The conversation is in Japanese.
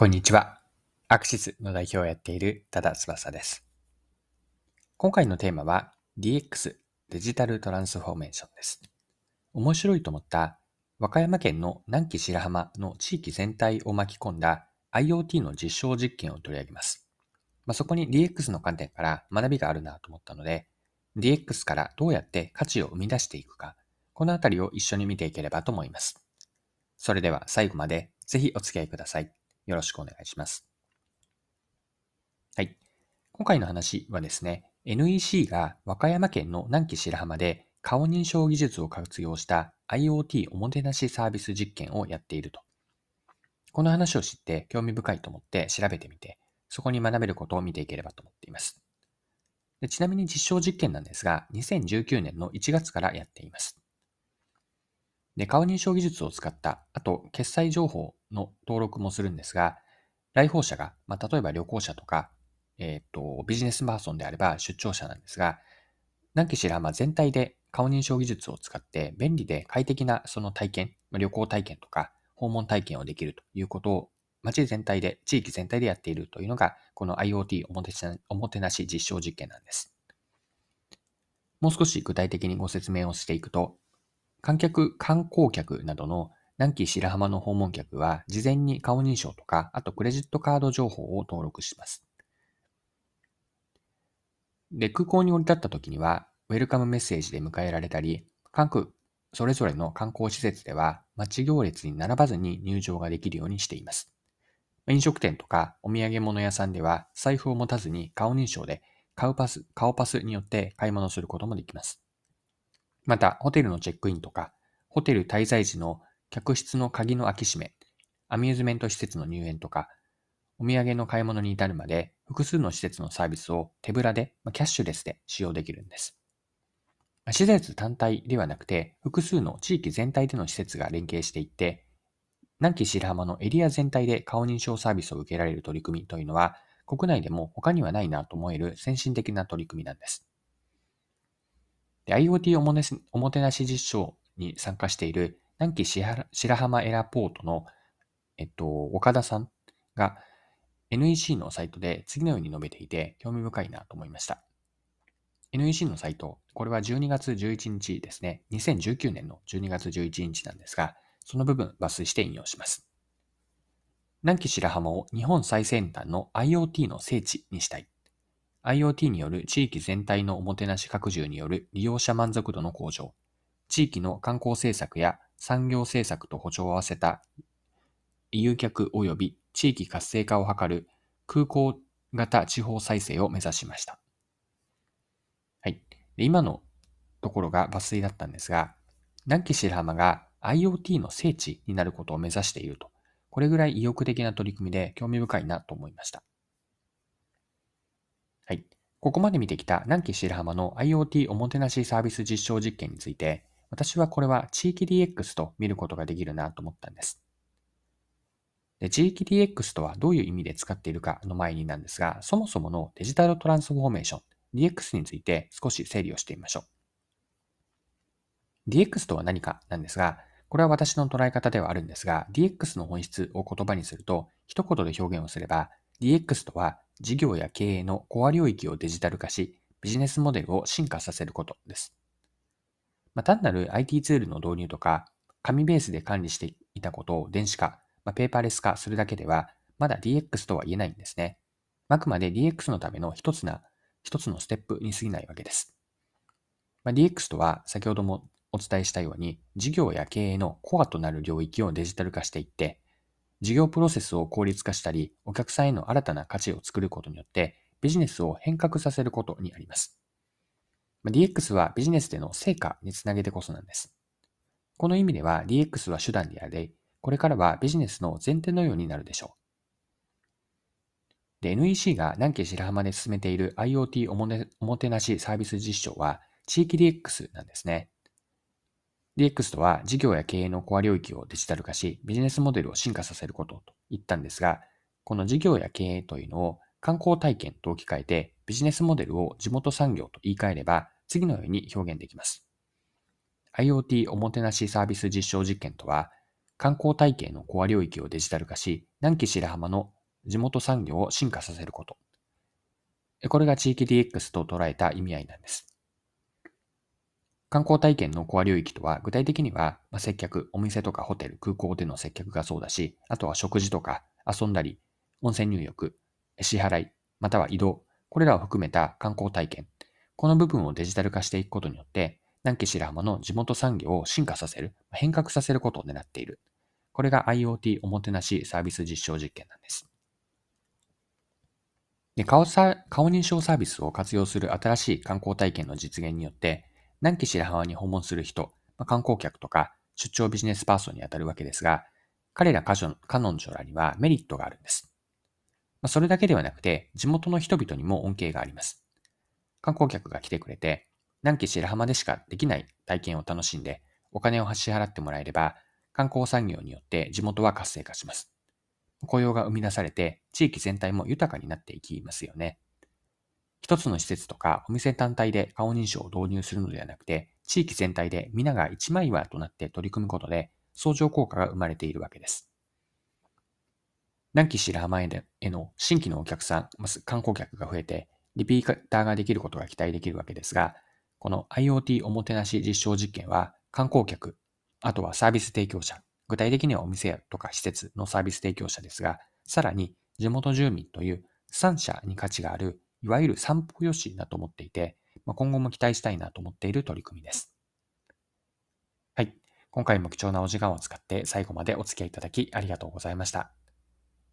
こんにちは。アクシスの代表をやっている多田翼です。今回のテーマは DX デジタルトランスフォーメーションです。面白いと思った和歌山県の南紀白浜の地域全体を巻き込んだ IoT の実証実験を取り上げます。まあ、そこに DX の観点から学びがあるなと思ったので、DX からどうやって価値を生み出していくか、このあたりを一緒に見ていければと思います。それでは最後までぜひお付き合いください。よろしくお願いします。はい。今回の話はですね、NEC が和歌山県の南紀白浜で顔認証技術を活用した IoT おもてなしサービス実験をやっていると。この話を知って興味深いと思って調べてみて、そこに学べることを見ていければと思っています。でちなみに実証実験なんですが、2019年の1月からやっています。で、顔認証技術を使った、あと、決済情報の登録もするんですが、来訪者が、まあ、例えば旅行者とか、えっ、ー、と、ビジネスパーソンであれば出張者なんですが、南紀白浜全体で顔認証技術を使って便利で快適なその体験、まあ旅行体験とか訪問体験をできるということを街全体で、地域全体でやっているというのが、この IoT おもおもてなし実証実験なんです。もう少し具体的にご説明をしていくと、観客、観光客などの南紀白浜の訪問客は事前に顔認証とか、あとクレジットカード情報を登録します。で、空港に降り立った時には、ウェルカムメッセージで迎えられたり、各それぞれの観光施設では待ち行列に並ばずに入場ができるようにしています。飲食店とかお土産物屋さんでは財布を持たずに顔認証で顔パス、顔パスによって買い物することもできます。また、ホテルのチェックインとか、ホテル滞在時の客室の鍵の開き閉め、アミューズメント施設の入園とか、お土産の買い物に至るまで複数の施設のサービスを手ぶらで、キャッシュレスで使用できるんです。施設単体ではなくて、複数の地域全体での施設が連携していって、南紀白浜のエリア全体で顔認証サービスを受けられる取り組みというのは、国内でも他にはないなと思える先進的な取り組みなんです。で IoT おもねおもてなし実証に参加している南紀白浜エラポートの、えっと、岡田さんが NEC のサイトで次のように述べていて興味深いなと思いました。NEC のサイト、これは12月11日ですね。2019年の12月11日なんですが、その部分抜粋して引用します。南紀白浜を日本最先端の IoT の聖地にしたい。IoT による地域全体のおもてなし拡充による利用者満足度の向上、地域の観光政策や産業政策と補助を合わせた誘客及び地域活性化を図る空港型地方再生を目指しました。はい。で今のところが抜粋だったんですが、南紀白浜が IoT の聖地になることを目指していると。これぐらい意欲的な取り組みで興味深いなと思いました。はい。ここまで見てきた南紀白浜の IoT おもてなしサービス実証実験について、私はこれは地域 DX と見ることができるなと思ったんです。で地域 DX とはどういう意味で使っているかの前になんですが、そもそものデジタルトランスフォーメーション、DX について少し整理をしてみましょう。DX とは何かなんですが、これは私の捉え方ではあるんですが、DX の本質を言葉にすると、一言で表現をすれば、DX とは事業や経営のコア領域をデジタル化し、ビジネスモデルを進化させることです。まあ、単なる IT ツールの導入とか、紙ベースで管理していたことを電子化、まあ、ペーパーレス化するだけでは、まだ DX とは言えないんですね。あくまで DX のための一つな、一つのステップに過ぎないわけです。まあ、DX とは、先ほどもお伝えしたように、事業や経営のコアとなる領域をデジタル化していって、事業プロセスを効率化したり、お客さんへの新たな価値を作ることによって、ビジネスを変革させることにあります。DX はビジネスでの成果につなげてこそなんです。この意味では DX は手段であり、これからはビジネスの前提のようになるでしょう。で、NEC が南紀白浜で進めている IoT おも,、ね、おもてなしサービス実証は地域 DX なんですね。DX とは事業や経営のコア領域をデジタル化し、ビジネスモデルを進化させることと言ったんですが、この事業や経営というのを観光体験と置き換えてビジネスモデルを地元産業と言い換えれば、次のように表現できます。IoT おもてなしサービス実証実験とは、観光体系のコア領域をデジタル化し、南紀白浜の地元産業を進化させること。これが地域 DX と捉えた意味合いなんです。観光体験のコア領域とは、具体的には、まあ、接客、お店とかホテル、空港での接客がそうだし、あとは食事とか遊んだり、温泉入浴、支払い、または移動、これらを含めた観光体験。この部分をデジタル化していくことによって、南紀白浜の地元産業を進化させる、変革させることを狙っている。これが IoT おもてなしサービス実証実験なんです。で顔顔認証サービスを活用する新しい観光体験の実現によって、南紀白浜に訪問する人、まあ、観光客とか出張ビジネスパーソンにあたるわけですが、彼ら彼女らにはメリットがあるんです。それだけではなくて、地元の人々にも恩恵があります。観光客が来てくれて、南紀白浜でしかできない体験を楽しんで、お金を支払ってもらえれば、観光産業によって地元は活性化します。雇用が生み出されて、地域全体も豊かになっていきますよね。一つの施設とかお店単体で顔認証を導入するのではなくて、地域全体で皆が一枚岩となって取り組むことで、相乗効果が生まれているわけです。南紀白浜への新規のお客さん、まず観光客が増えて、リピーターができることが期待できるわけですが、この IoT おもてなし実証実験は、観光客、あとはサービス提供者、具体的にはお店とか施設のサービス提供者ですが、さらに地元住民という3社に価値があるいわゆる散歩よしだと思っていて、まあ、今後も期待したいなと思っている取り組みです。はい。今回も貴重なお時間を使って最後までお付き合いいただきありがとうございました。